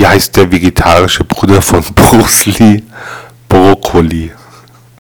Wie heißt der vegetarische Bruder von Bruce Lee? Brokkoli.